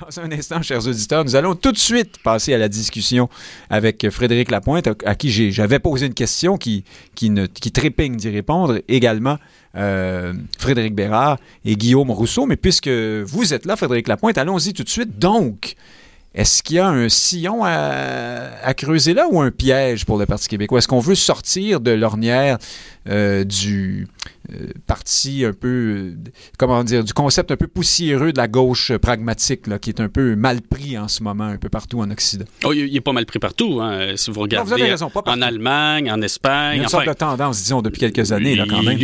Dans un instant, chers auditeurs, nous allons tout de suite passer à la discussion avec Frédéric Lapointe, à qui j'avais posé une question qui, qui, ne, qui trépigne d'y répondre, également euh, Frédéric Bérard et Guillaume Rousseau. Mais puisque vous êtes là, Frédéric Lapointe, allons-y tout de suite. Donc, est-ce qu'il y a un sillon à, creuser là ou un piège pour le Parti québécois? Est-ce qu'on veut sortir de l'ornière euh, du euh, parti un peu, comment dire, du concept un peu poussiéreux de la gauche pragmatique, là, qui est un peu mal pris en ce moment, un peu partout en Occident. Oh, il est pas mal pris partout, hein, si vous regardez. en Allemagne, en Espagne. Il y a une sorte de tendance, disons, depuis quelques années, là, quand même.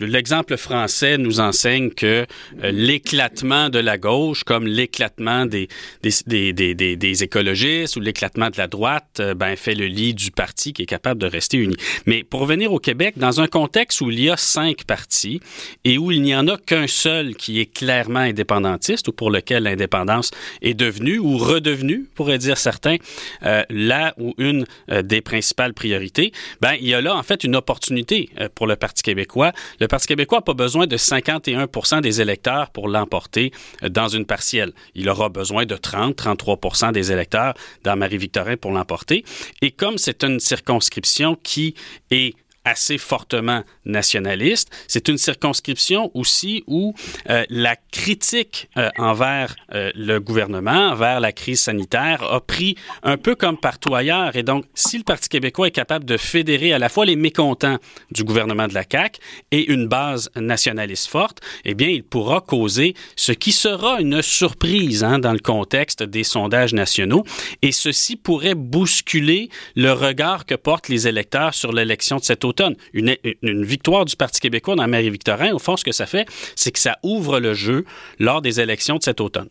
L'exemple français nous enseigne que euh, l'éclatement de la gauche, comme l'éclatement des des, des, des, des, écologistes ou l'éclatement de la droite, ben, fait le lit du parti qui est capable de rester uni. Mais pour revenir au Québec, dans un contexte où il y a cinq parti et où il n'y en a qu'un seul qui est clairement indépendantiste ou pour lequel l'indépendance est devenue ou redevenue, pourrait dire certains, euh, là où une euh, des principales priorités, ben il y a là en fait une opportunité euh, pour le Parti québécois. Le Parti québécois n'a pas besoin de 51% des électeurs pour l'emporter dans une partielle. Il aura besoin de 30, 33% des électeurs dans Marie-Victorin pour l'emporter. Et comme c'est une circonscription qui est assez fortement nationaliste. C'est une circonscription aussi où euh, la critique euh, envers euh, le gouvernement, envers la crise sanitaire, a pris un peu comme partout ailleurs. Et donc, si le Parti québécois est capable de fédérer à la fois les mécontents du gouvernement de la CAQ et une base nationaliste forte, eh bien, il pourra causer ce qui sera une surprise hein, dans le contexte des sondages nationaux. Et ceci pourrait bousculer le regard que portent les électeurs sur l'élection de cet automne une, victoire du Parti québécois dans Marie-Victorin, au fond, ce que ça fait, c'est que ça ouvre le jeu lors des élections de cet automne.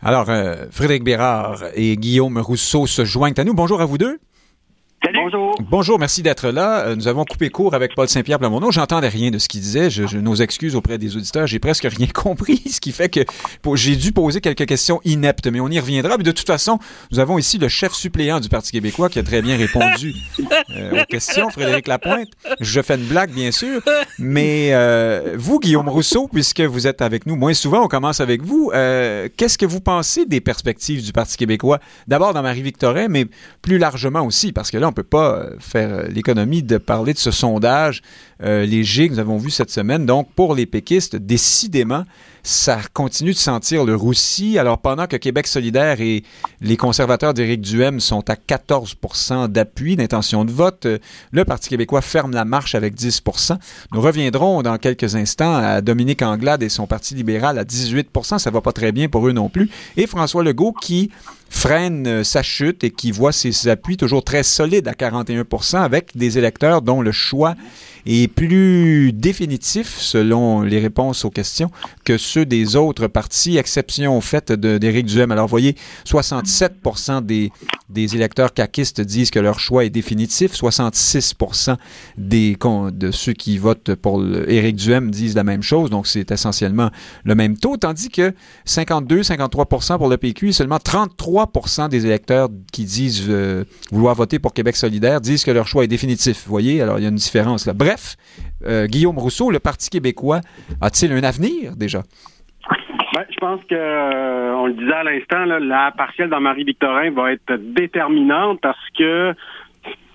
Alors, euh, Frédéric Bérard et Guillaume Rousseau se joignent à nous. Bonjour à vous deux. Bonjour. Bonjour, merci d'être là. Euh, nous avons coupé court avec Paul Saint-Pierre Plamondon. J'entendais rien de ce qu'il disait. Je, nos excuses auprès des auditeurs. J'ai presque rien compris, ce qui fait que j'ai dû poser quelques questions ineptes, mais on y reviendra. Mais de toute façon, nous avons ici le chef suppléant du Parti québécois qui a très bien répondu euh, aux questions, Frédéric Lapointe. Je fais une blague, bien sûr. Mais euh, vous, Guillaume Rousseau, puisque vous êtes avec nous moins souvent, on commence avec vous. Qu'est-ce que vous pensez des perspectives du Parti québécois? D'abord dans Marie-Victorin, mais plus largement aussi, parce que là, on peut pas euh, faire euh, l'économie de parler de ce sondage euh, léger que nous avons vu cette semaine. Donc, pour les péquistes, décidément, ça continue de sentir le roussi. Alors, pendant que Québec solidaire et les conservateurs d'Éric Duhem sont à 14% d'appui, d'intention de vote, le Parti québécois ferme la marche avec 10% Nous reviendrons dans quelques instants à Dominique Anglade et son Parti libéral à 18% Ça va pas très bien pour eux non plus. Et François Legault qui freine euh, sa chute et qui voit ses appuis toujours très solides à 41% avec des électeurs dont le choix est plus définitif, selon les réponses aux questions, que ceux des autres partis, exception au fait d'Éric Duhem. Alors, voyez, 67 des, des électeurs caquistes disent que leur choix est définitif. 66 des, de ceux qui votent pour Éric Duhem disent la même chose. Donc, c'est essentiellement le même taux. Tandis que 52-53% pour le PQ et seulement 33 des électeurs qui disent euh, vouloir voter pour Québec solidaire disent que leur choix est définitif. Vous voyez? Alors, il y a une différence là. Bref, euh, Guillaume Rousseau, le Parti québécois, a-t-il un avenir déjà? Ben, je pense que, euh, on le disait à l'instant, la partielle dans Marie-Victorin va être déterminante parce que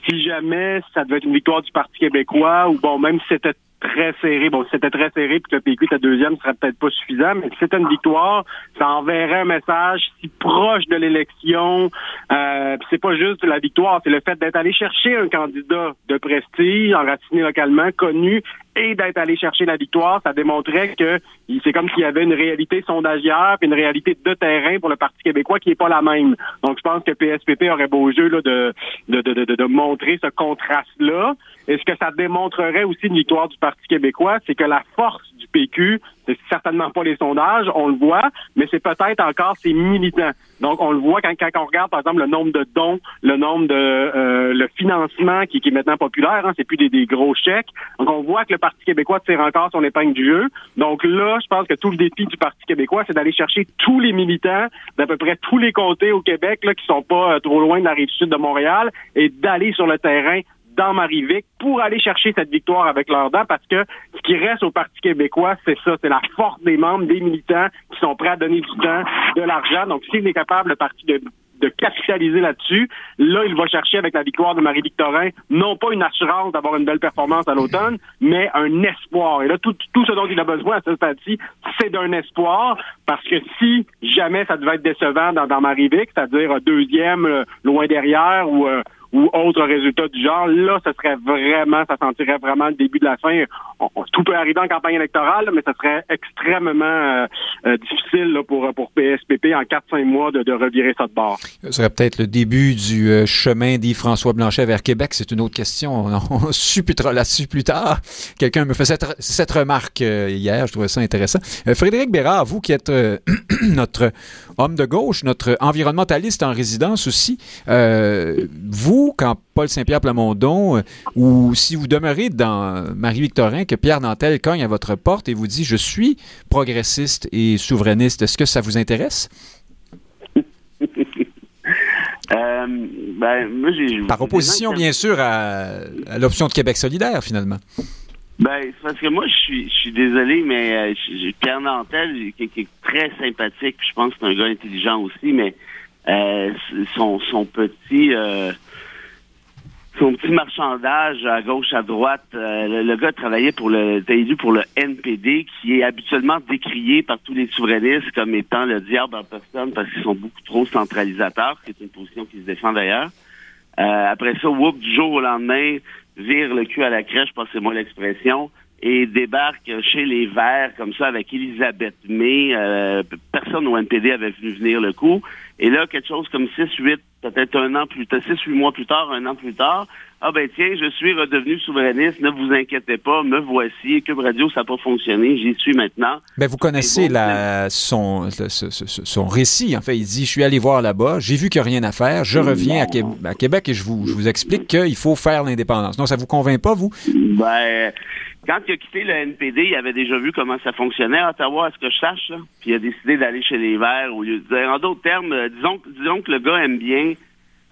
si jamais ça devait être une victoire du Parti québécois, ou bon, même si c'était très serré. Bon, si c'était très serré puis que le PQ était deuxième, ce serait peut-être pas suffisant, mais si c'était une victoire, ça enverrait un message si proche de l'élection. Euh, c'est pas juste la victoire, c'est le fait d'être allé chercher un candidat de prestige, enraciné localement, connu, et d'être allé chercher la victoire, ça démontrait que c'est comme s'il y avait une réalité sondagière puis une réalité de terrain pour le Parti québécois qui est pas la même. Donc, je pense que PSPP aurait beau jeu là, de, de, de, de, de montrer ce contraste-là. Et ce que ça démontrerait aussi une victoire du Parti québécois, c'est que la force du PQ, c'est certainement pas les sondages, on le voit, mais c'est peut-être encore ses militants. Donc, on le voit quand, quand on regarde, par exemple, le nombre de dons, le nombre de euh, le financement qui, qui est maintenant populaire, hein, c'est plus des, des, gros chèques. Donc, on voit que le Parti québécois tire encore son épingle du jeu. Donc là, je pense que tout le défi du Parti québécois, c'est d'aller chercher tous les militants d'à peu près tous les comtés au Québec là, qui sont pas euh, trop loin de la rive sud de Montréal et d'aller sur le terrain dans Marivic pour aller chercher cette victoire avec leurs dents parce que ce qui reste au Parti québécois, c'est ça, c'est la force des membres, des militants qui sont prêts à donner du temps, de l'argent. Donc, s'il est capable, le Parti de de capitaliser là-dessus. Là, il va chercher avec la victoire de Marie-Victorin, non pas une assurance d'avoir une belle performance à l'automne, mais un espoir. Et là, tout, tout ce dont il a besoin à ce stade-ci, c'est d'un espoir, parce que si jamais ça devait être décevant dans, dans Marie-Vic, c'est-à-dire deuxième, euh, loin derrière, ou euh, ou autre résultat du genre, là, ce serait vraiment, ça sentirait vraiment le début de la fin. tout peut arriver en campagne électorale, mais ce serait extrêmement euh, euh, difficile pour, pour PSPP en 4-5 mois de, revirer ça de bord. Ce serait peut-être le début du euh, chemin d'Yves-François Blanchet vers Québec. C'est une autre question. On, supputera là-dessus plus tard. Quelqu'un me fait cette, cette remarque hier. Je trouvais ça intéressant. Frédéric Bérard, vous qui êtes notre homme de gauche, notre environnementaliste en résidence aussi, vous, quand Paul Saint-Pierre Plamondon, euh, ou si vous demeurez dans Marie-Victorin, que Pierre Nantel cogne à votre porte et vous dit Je suis progressiste et souverainiste, est-ce que ça vous intéresse? Euh, ben, Par opposition, bien sûr, à, l'option de Québec solidaire, finalement. Ben, parce que moi, je suis, je suis désolé, mais euh, Pierre Nantel, qui, est très sympathique, je pense que c'est un gars intelligent aussi, mais son, son petit son petit marchandage à gauche, à droite. Euh, le, gars travaillait pour le, élu pour le NPD, qui est habituellement décrié par tous les souverainistes comme étant le diable en personne parce qu'ils sont beaucoup trop centralisateurs, qui est une position qui se défend d'ailleurs. Euh, après ça, whoop, du jour au lendemain, vire le cul à la crèche, passez-moi l'expression, et débarque chez les Verts comme ça avec Elisabeth May. Euh, personne au NPD avait vu venir le coup. Et là, quelque chose comme 6, 8, peut-être un an plus tard, 6, 8 mois plus tard, un an plus tard, ah ben tiens, je suis redevenu souverainiste, ne vous inquiétez pas, me voici, Cube Radio, ça n'a pas fonctionné, j'y suis maintenant. Ben vous connaissez la, son, son récit, en fait, il dit, je suis allé voir là-bas, j'ai vu qu'il n'y a rien à faire, je reviens à, Québec et je vous, je vous explique qu'il faut faire l'indépendance. Non, ça vous convainc pas, vous? Ben, quand il a quitté le NPD, il avait déjà vu comment ça fonctionnait à Ottawa, à ce que je sache. Là. Puis il a décidé d'aller chez les Verts au lieu de dire. En d'autres termes, euh, disons, disons que le gars aime bien.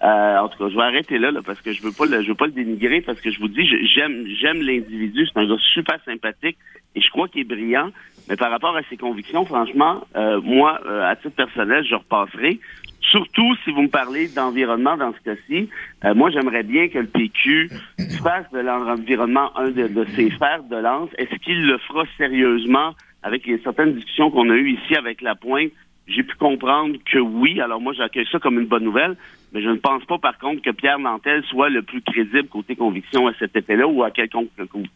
Euh, en tout cas, je vais arrêter là, là parce que je veux pas le, je veux pas le dénigrer parce que je vous dis, j'aime j'aime l'individu. C'est un gars super sympathique et je crois qu'il est brillant. Mais par rapport à ses convictions, franchement, euh, moi, à titre personnel, je repasserai. Surtout si vous me parlez d'environnement dans ce cas-ci, euh, moi j'aimerais bien que le PQ fasse de l'environnement un de, ses fers de lance. Est-ce qu'il le fera sérieusement avec les certaines discussions qu'on a eues ici avec la pointe? J'ai pu comprendre que oui. Alors moi j'accueille ça comme une bonne nouvelle. Mais je ne pense pas, par contre, que Pierre Nantel soit le plus crédible côté conviction à cet effet-là ou à quelconque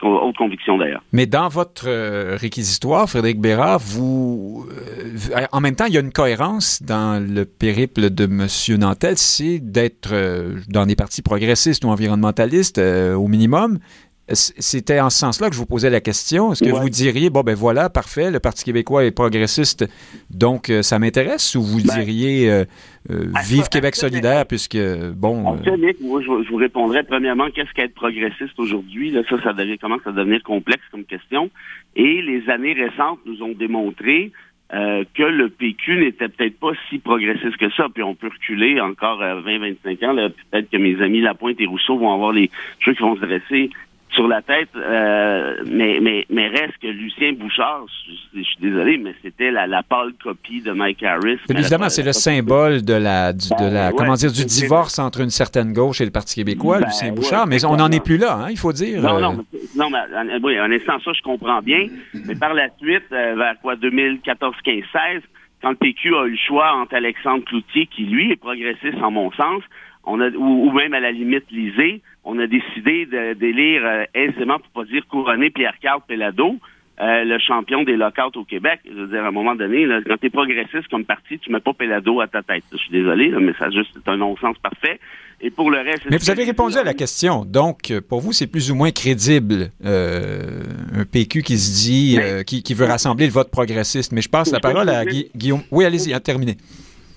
autre conviction d'ailleurs. Mais dans votre euh, réquisitoire, Frédéric Bérard, vous, euh, en même temps, il y a une cohérence dans le périple de M. Nantel, c'est d'être euh, dans des partis progressistes ou environnementalistes au minimum, c'était en ce sens-là que je vous posais la question. Est-ce que vous diriez, bon, ben voilà, parfait, le Parti québécois est progressiste, donc euh, ça m'intéresse, ou vous ben, diriez, euh, euh, vive Québec solidaire, puisque, bon... moi, je, vous répondrais, premièrement, qu'est-ce qu'être progressiste aujourd'hui? ça, ça commence à devenir complexe comme question. Et les années récentes nous ont démontré que le PQ n'était peut-être pas si progressiste que ça. Puis on peut reculer encore 20-25 ans. Peut-être que mes amis Lapointe et Rousseau vont avoir les choses qui vont se dresser sur la tête, euh, mais, mais, mais reste que Lucien Bouchard, je, suis désolé, mais c'était la, la pâle copie de Mike Harris. évidemment, c'est le symbole de la, du, de la ben, comment dire, du divorce entre une certaine gauche et le Parti québécois, ben, Lucien Bouchard, mais on n'en est plus là, hein, il faut dire. Non, non, euh. non, mais, oui, en instant, ça, je comprends bien, mais par la suite, euh, vers quoi, 2014, 15, 16, quand le PQ a eu le choix entre Alexandre Cloutier, qui lui est progressiste en mon sens, on a, ou, même à la limite Lisée, on a décidé d'élire euh, aisément, pour pas dire couronner Pierre-Carl Pelado, euh, le champion des lockouts au Québec. Je veux dire, à un moment donné, là, quand t'es progressiste comme parti, tu mets pas Pelado à ta tête. Je suis désolé, mais ça juste c'est un non-sens parfait. Et pour le reste... Mais vous avez répondu à la question. Donc, pour vous, c'est plus ou moins crédible euh, un PQ qui se dit, qui, qui, veut rassembler le vote progressiste. Mais je passe la parole à Guillaume. Oui, allez-y, terminez.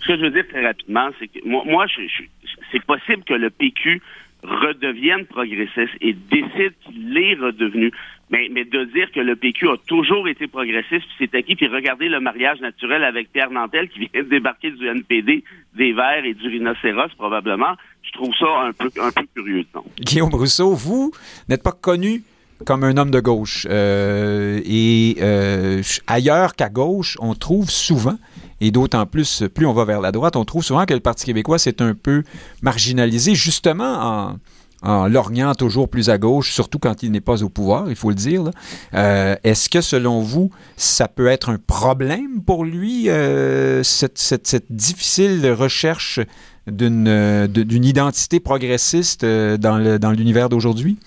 Ce que je veux dire très rapidement, c'est que moi, moi je, c'est possible que le PQ redevienne progressiste et décide qu'il est redevenu. Mais, mais de dire que le PQ a toujours été progressiste, puis c'est acquis, puis regardez le mariage naturel avec Pierre Nantel qui vient de débarquer du NPD, des Verts et du rhinocéros probablement, je trouve ça un peu, un peu curieux. Guillaume Rousseau, vous n'êtes pas connu comme un homme de gauche. Euh, et euh, ailleurs qu'à gauche, on trouve souvent, et d'autant plus, plus on va vers la droite, on trouve souvent que le Parti québécois s'est un peu marginalisé, justement en, en lorgnant toujours plus à gauche, surtout quand il n'est pas au pouvoir, il faut le dire. Euh, Est-ce que, selon vous, ça peut être un problème pour lui, cette, difficile recherche d'une identité progressiste dans l'univers d'aujourd'hui?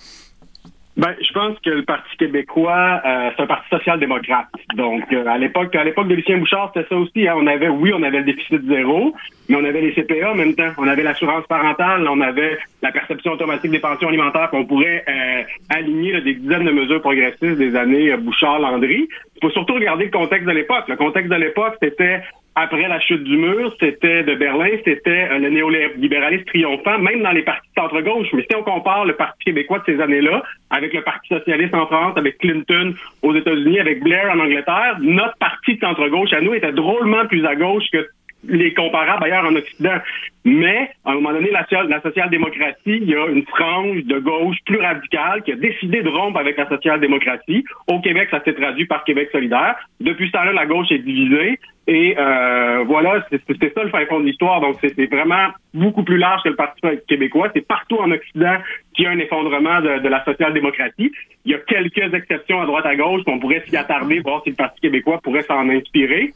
Ben, je pense que le Parti québécois, euh, c'est un parti social-démocrate. Donc, euh, à l'époque, à l'époque de Lucien Bouchard, c'était ça aussi. Hein. On avait, oui, on avait le déficit zéro, mais on avait les CPA en même temps. On avait l'assurance parentale, on avait la perception automatique des pensions alimentaires qu'on pourrait euh, aligner des dizaines de mesures progressistes des années Bouchard-Landry. Il faut surtout regarder le contexte de l'époque. Le contexte de l'époque, c'était après la chute du mur, c'était de Berlin, c'était le néolibéralisme triomphant, même dans les partis centre-gauche. Mais si on compare le Parti québécois de ces années-là avec le Parti socialiste en France, avec Clinton aux États-Unis, avec Blair en Angleterre, notre parti de centre-gauche à nous était drôlement plus à gauche que les comparables ailleurs en Occident. Mais, à un moment donné, la, la social-démocratie, il y a une frange de gauche plus radicale qui a décidé de rompre avec la social-démocratie. Au Québec, ça s'est traduit par Québec solidaire. Depuis ce temps-là, la gauche est divisée. Et euh, voilà, c'est ça le fin fond de l'histoire. Donc, c'est vraiment beaucoup plus large que le Parti québécois. C'est partout en Occident qu'il y a un effondrement de, de la social-démocratie. Il y a quelques exceptions à droite à gauche qu'on pourrait s'y attarder, voir si le Parti québécois pourrait s'en inspirer.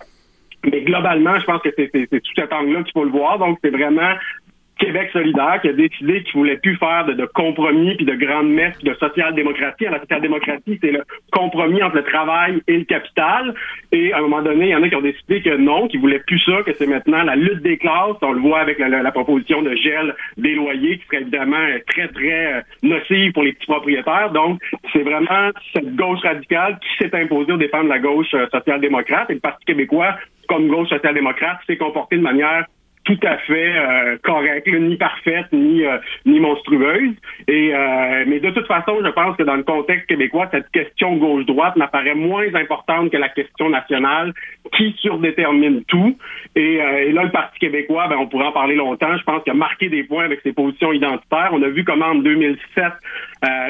Mais globalement, je pense que c'est tout cet angle-là qu'il faut le voir. Donc, c'est vraiment Québec solidaire qui a décidé qu'il voulait plus faire de, compromis puis de grandes messes de social-démocratie. La social-démocratie, c'est le compromis entre le travail et le capital. Et à un moment donné, il y en a qui ont décidé que non, qu'ils voulaient plus ça, que c'est maintenant la lutte des classes. On le voit avec la, proposition de gel des loyers qui serait évidemment très, très euh, nocive pour les petits propriétaires. Donc, c'est vraiment cette gauche radicale qui s'est imposée au dépens de la gauche euh, social-démocrate. Et le Parti québécois, comme gauche social-démocrate, s'est comporté de manière tout à fait euh, correcte, ni parfaite, ni euh, ni monstrueuse. Et euh, mais de toute façon, je pense que dans le contexte québécois, cette question gauche-droite m'apparaît moins importante que la question nationale, qui surdétermine tout. Et, là, le Parti québécois, ben, on pourrait en parler longtemps. Je pense qu'il a marqué des points avec ses positions identitaires. On a vu comment en 2007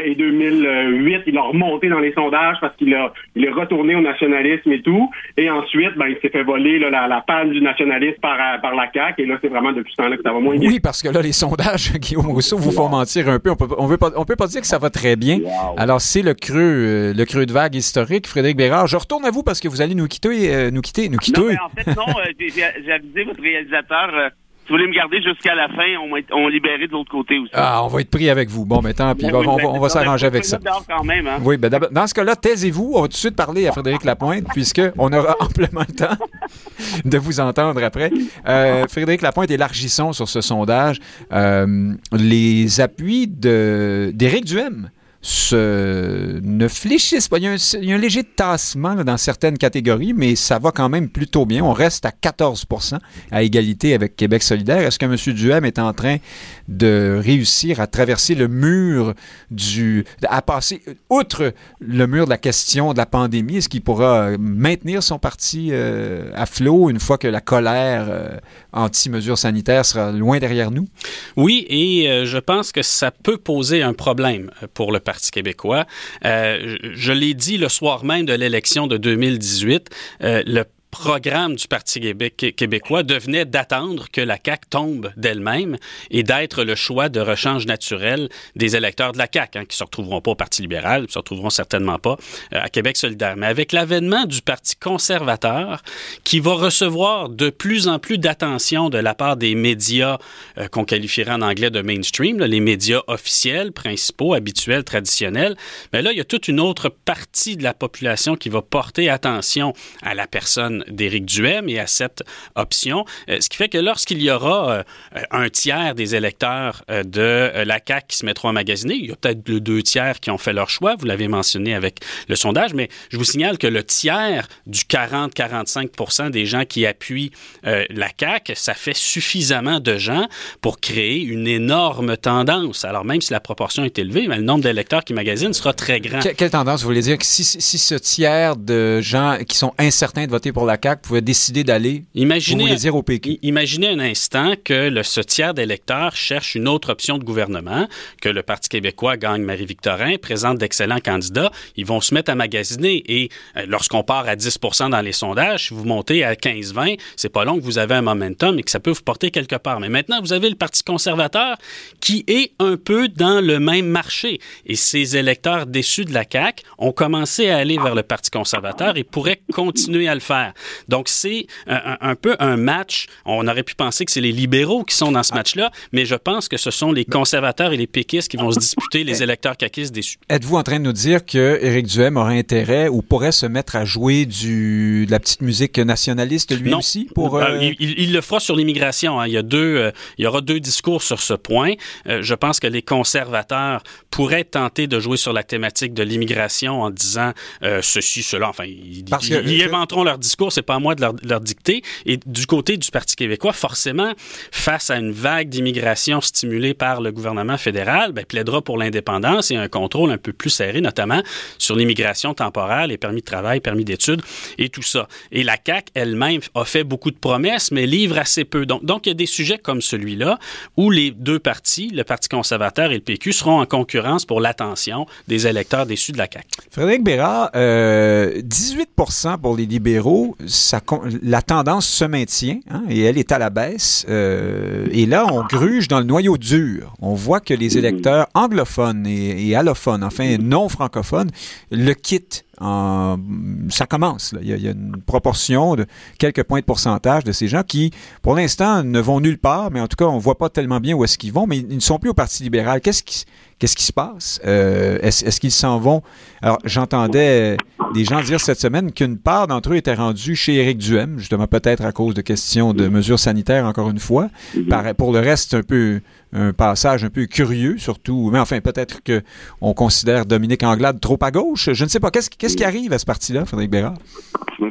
et 2008, il a remonté dans les sondages parce qu'il a il est retourné au nationalisme et tout. Et ensuite, ben, il s'est fait voler la, la panne du nationalisme par par la CAQ. Et là, c'est vraiment depuis ce temps-là que ça va moins bien. Oui, parce que là, les sondages, Guillaume Rousseau, vous font mentir un peu. On peut, on veut pas, on peut pas dire que ça va très bien. Alors, c'est le creux, euh, le creux de vague historique. Frédéric Bérard, je retourne à vous parce que vous allez nous quitter, euh, nous quitter, nous quitter. Non, mais en fait, non, euh, j'ai avisé votre réalisateur si vous voulez me garder jusqu'à la fin, on va, être, on libérer de l'autre côté aussi. Ah, on va être pris avec vous. Bon, mais tant pis, on, va, on va s'arranger avec ça. Quand même, hein? Oui, ben dans ce cas-là, taisez-vous. On va tout de suite parler à Frédéric Lapointe, puisqu'on aura amplement le temps de vous entendre après. Euh, Frédéric Lapointe, élargissons sur ce sondage euh, les appuis d'Éric Duhem se, ne fléchissent pas. Il y, a un, léger tassement dans certaines catégories, mais ça va quand même plutôt bien. On reste à 14% à égalité avec Québec solidaire. Est-ce que M. Duhem est en train de réussir à traverser le mur du... à passer outre le mur de la question de la pandémie? Est-ce qu'il pourra maintenir son parti euh, à flot une fois que la colère euh, anti-mesures sanitaires sera loin derrière nous? Oui, et euh, je pense que ça peut poser un problème pour le parti Parti québécois. Euh, je l'ai dit le soir même de l'élection de 2018, euh, le programme du Parti québécois devenait d'attendre que la CAQ tombe d'elle-même et d'être le choix de rechange naturel des électeurs de la CAQ, hein, qui se retrouveront pas au Parti libéral, qui se retrouveront certainement pas euh, à Québec solidaire. Mais avec l'avènement du Parti conservateur, qui va recevoir de plus en plus d'attention de la part des médias euh, qu'on qualifierait en anglais de mainstream, les médias officiels, principaux, habituels, traditionnels, mais là, il y a toute une autre partie de la population qui va porter attention à la personne d'Éric Duhem et à cette option, ce qui fait que lorsqu'il y aura un tiers des électeurs de la CAQ qui se mettront à magasiner, il y a peut-être deux tiers qui ont fait leur choix, vous l'avez mentionné avec le sondage, mais je vous signale que le tiers du 40-45% des gens qui appuient la CAQ, ça fait suffisamment de gens pour créer une énorme tendance. Alors même si la proportion est élevée, le nombre d'électeurs qui magasinent sera très grand. quelle tendance? Vous voulez dire? Si, si, ce tiers de gens qui sont incertains de voter pour la CAQ pouvaient décider d'aller, imaginez, vous dire au PQ? Imaginez un instant que le, ce tiers d'électeurs cherche une autre option de gouvernement, que le Parti québécois gagne Marie-Victorin, présente d'excellents candidats. Ils vont se mettre à magasiner et euh, lorsqu'on part à 10% dans les sondages, si vous montez à 15-20, c'est pas long que vous avez un momentum et que ça peut vous porter quelque part. Mais maintenant, vous avez le Parti conservateur qui est un peu dans le même marché. Et ces électeurs déçus de la CAQ ont commencé à aller vers le Parti conservateur et pourraient continuer à le faire. Donc, c'est un, peu un match. On aurait pu penser que c'est les libéraux qui sont dans ce match-là, mais je pense que ce sont les conservateurs et les péquistes qui vont se disputer les électeurs caquistes déçus. Êtes-vous en train de nous dire que Éric Duhem aurait intérêt ou pourrait se mettre à jouer du, de la petite musique nationaliste lui aussi? Pour, euh, euh, il, le fera sur l'immigration. Hein. Il y a deux, euh, il y aura deux discours sur ce point. je pense que les conservateurs pourraient tenter de jouer sur la thématique de l'immigration en disant ceci, cela. Enfin, ils, ils, inventeront leur discours. C'est pas à moi de leur, dicter. Et du côté du Parti québécois, forcément, face à une vague d'immigration stimulée par le gouvernement fédéral, ben, plaidera pour l'indépendance et un contrôle un peu plus serré, notamment sur l'immigration temporaire, les permis de travail, permis d'études et tout ça. Et la CAQ elle-même a fait beaucoup de promesses, mais livre assez peu. Donc, donc il y a des sujets comme celui-là où les deux partis, le Parti conservateur et le PQ, seront en concurrence pour l'attention des électeurs déçus de la CAQ. Frédéric Bérard, euh, 18 pour les libéraux, ça, la tendance se maintient hein, et elle est à la baisse. Euh, et là, on gruge dans le noyau dur. On voit que les électeurs anglophones et, et allophones, enfin non francophones, le quittent ça commence. Il, y a, une proportion de quelques points de pourcentage de ces gens qui, pour l'instant, ne vont nulle part, mais en tout cas, on ne voit pas tellement bien où est-ce qu'ils vont, mais ils ne sont plus au Parti libéral. Qu'est-ce qui, qu'est-ce qui se passe? Euh, est-ce, qu'ils s'en vont? Alors, j'entendais des gens dire cette semaine qu'une part d'entre eux était rendue chez Éric Duhem, justement peut-être à cause de questions de mesures sanitaires, encore une fois. pour le reste, c'est un peu un passage un peu curieux, surtout. Mais enfin, peut-être qu'on considère Dominique Anglade trop à gauche. Je ne sais pas. Qu'est-ce, qu'est-ce qui arrive à ce parti-là, Frédéric Bérard?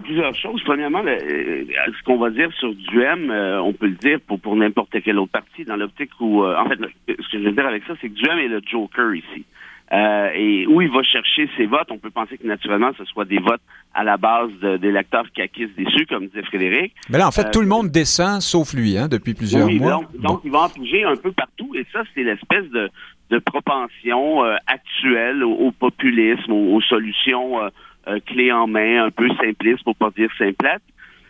Plusieurs choses. Premièrement, euh, ce qu'on va dire sur Duhem, euh, on peut le dire pour, pour n'importe quel autre parti, dans l'optique où... Euh, en fait, ce que je veux dire avec ça, c'est que Duhem est le joker ici. Et où il va chercher ses votes, on peut penser que naturellement, ce soit des votes à la base d'électeurs qui acquissent déçus, comme disait Frédéric. Mais là, en fait, tout le monde descend, sauf lui, hein, depuis plusieurs mois. Donc, donc il va en bouger un peu partout, et ça, c'est l'espèce de, de propension actuelle au, populisme, aux, solutions euh, clé en main, un peu simpliste pour pas dire simplette.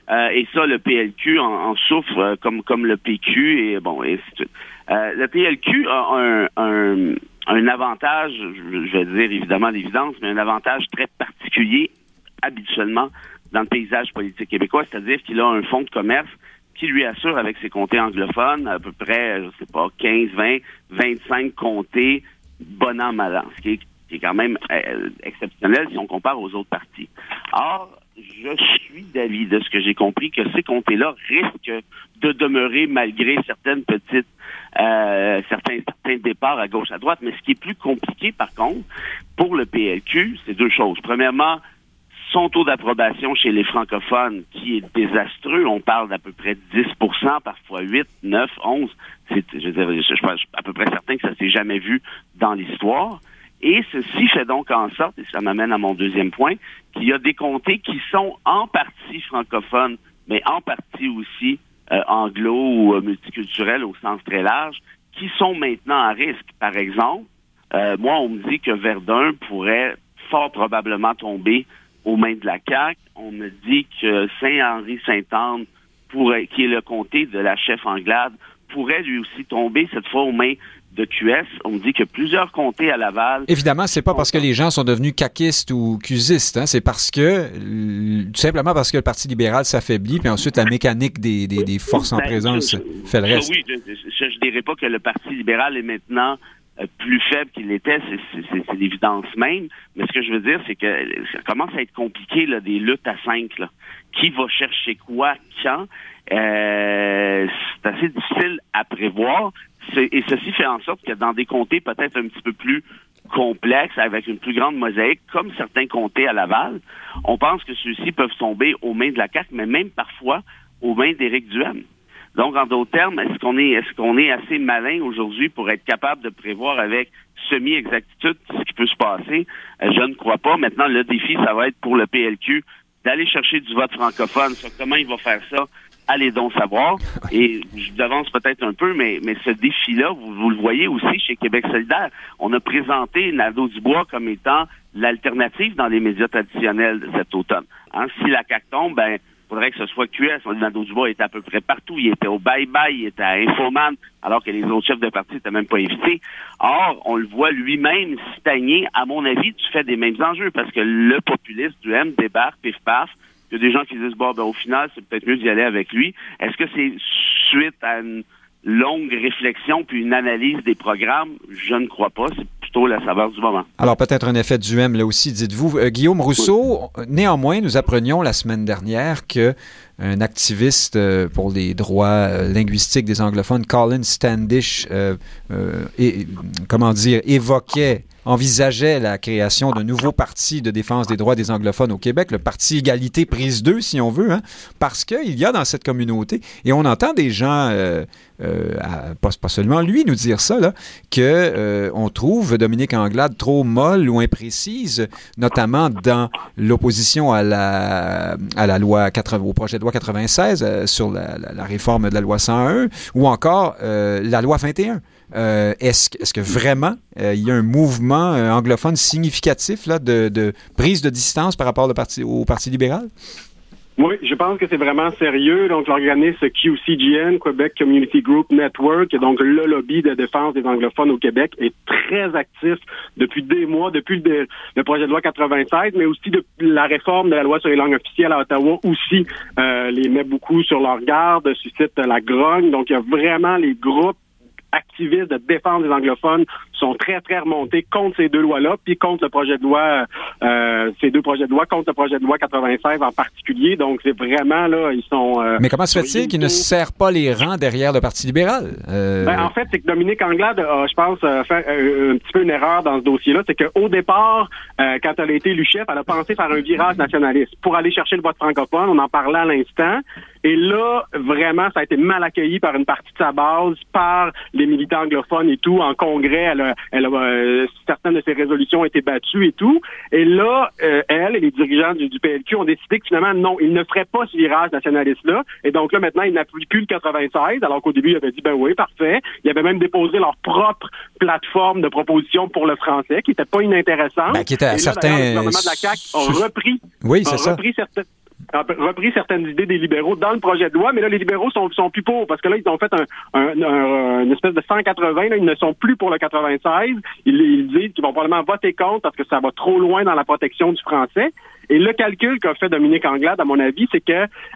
Euh, et ça, le PLQ en, souffre euh, comme comme le PQ et bon et ainsi de suite. le PLQ a un, un, un avantage, je vais dire évidemment l'évidence, mais un avantage très particulier habituellement dans le paysage politique québécois, c'est-à-dire qu'il a un fonds de commerce qui lui assure avec ses comtés anglophones à peu près, je sais pas, 15, 20, 25 comtés bon an, mal an, ce qui est quand même euh, exceptionnel si on compare aux autres partis. Or, je suis d'avis de ce que j'ai compris que ces comtés-là risquent de demeurer malgré certaines petites euh, certains, certains départs à gauche à droite. Mais ce qui est plus compliqué, par contre, pour le PLQ, c'est deux choses. Premièrement, son taux d'approbation chez les francophones qui est désastreux. On parle d'à peu près 10% parfois 8, 9, 11. C'est, je, je, je, suis à peu près certain que ça s'est jamais vu dans l'histoire. Et ceci fait donc en sorte, et ça m'amène à mon deuxième point, qu'il y a des comtés qui sont en partie francophones, mais en partie aussi euh, anglo ou euh, multiculturels au sens très large, qui sont maintenant à risque. Par exemple, euh, moi, on me dit que Verdun pourrait fort probablement tomber aux mains de la CAQ. On me dit que Saint-Henri-Saint-Anne, qui est le comté de la chef Anglade, pourrait lui aussi tomber cette fois aux mains de QS. On dit que plusieurs comtés à Laval. Évidemment, c'est pas parce que les gens sont devenus caquistes ou cusistes, hein, c'est parce que tout simplement parce que le Parti libéral s'affaiblit, puis ensuite la mécanique des, des, forces en ben, présence fait le reste. Oui, je, ne dirais pas que le Parti libéral est maintenant euh, plus faible qu'il était, c'est l'évidence même. Mais ce que je veux dire, c'est que ça commence à être compliqué, là, des luttes à cinq. Là. Qui va chercher quoi, quand? Euh, c'est assez difficile à prévoir. Et ceci fait en sorte que dans des comtés peut-être un petit peu plus complexes, avec une plus grande mosaïque, comme certains comtés à Laval, on pense que ceux-ci peuvent tomber aux mains de la CAQ, mais même parfois aux mains d'Éric Duhem. Donc, en d'autres termes, est-ce qu'on est, est-ce qu'on est assez malin aujourd'hui pour être capable de prévoir avec semi-exactitude ce qui peut se passer? Euh, je ne crois pas. Maintenant, le défi, ça va être pour le PLQ d'aller chercher du vote francophone. comment il va faire ça? Allez donc savoir. Et je devance peut-être un peu, mais, mais ce défi-là, vous, vous, le voyez aussi chez Québec solidaire. On a présenté Nadeau Dubois comme étant l'alternative dans les médias traditionnels cet automne. Hein, si la CAQ tombe, ben, faudrait que ce soit QS. Nadeau Dubois était à peu près partout. Il était au bye-bye, il était à Infoman, alors que les autres chefs de parti n'étaient même pas invités. Or, on le voit lui-même stagner, à mon avis, tu fais des mêmes enjeux, parce que le populiste du M débarque, pif-paf, il y a des gens qui disent, bon, ben, au final, c'est peut-être mieux d'y aller avec lui. Est-ce que c'est suite à une longue réflexion puis une analyse des programmes? Je ne crois pas. C'est plutôt la saveur du moment. Alors, peut-être un effet du M là aussi, dites-vous. Euh, Guillaume Rousseau, néanmoins, nous apprenions la semaine dernière que un activiste euh, pour les droits euh, linguistiques des anglophones, Colin Standish, et, comment dire, évoquait envisageait la création d'un nouveau parti de défense des droits des anglophones au Québec, le parti Égalité prise 2, si on veut, hein, parce qu'il y a dans cette communauté, et on entend des gens euh, pas, seulement lui nous dire ça, là, que euh, on trouve Dominique Anglade trop molle ou imprécise, notamment dans l'opposition à la, loi 80, au projet de loi 96 euh, sur la, réforme de la loi 101 ou encore la loi 21. Est-ce, est que vraiment il y a un mouvement anglophone significatif là, de, prise de distance par rapport au parti, libéral? Oui, je pense que c'est vraiment sérieux. Donc, l'organisme QCGN, Quebec Community Group Network, donc le lobby de défense des anglophones au Québec, est très actif depuis des mois, depuis le, projet de loi 96, mais aussi depuis la réforme de la loi sur les langues officielles à Ottawa aussi euh, les met beaucoup sur leur garde, suscite la grogne. Donc, il y a vraiment les groupes activistes de défense des anglophones sont très, très remontés contre ces deux lois-là, puis contre le projet de loi, euh, ces deux projets de loi, contre le projet de loi 96 en particulier. Donc, c'est vraiment, là, ils sont... Euh, Mais comment se fait-il qu'ils ne serrent pas les rangs derrière le Parti libéral? Euh... Ben, en fait, c'est que Dominique Anglade a, je pense, fait un petit peu une erreur dans ce dossier-là. C'est qu'au départ, quand elle a été élue chef, elle a pensé faire un virage nationaliste pour aller chercher le vote francophone. On en parlait à l'instant. Et là, vraiment, ça a été mal accueilli par une partie de sa base, par les militants anglophones et tout. En congrès, elle a, elle euh, certaines de ses résolutions ont été battues et tout. Et là, euh, elle et les dirigeants du, PLQ ont décidé que finalement, non, ils ne feraient pas ce virage nationaliste-là. Et donc là, maintenant, ils n'appuient plus le 96, alors qu'au début, ils avaient dit, ben oui, parfait. Ils avaient même déposé leur propre plateforme de proposition pour le français, qui n'était pas inintéressante. Ben, qui était à certains... Le gouvernement de la CAQ a repris, oui, c'est ça. repris a repris certaines idées des libéraux dans le projet de loi, mais là, les libéraux sont, sont plus pour, parce que là, ils ont fait un, une espèce de 180, là, ils ne sont plus pour le 96. Ils, disent qu'ils vont probablement voter contre parce que ça va trop loin dans la protection du français. Et le calcul qu'a fait Dominique Anglade, à mon avis, c'est que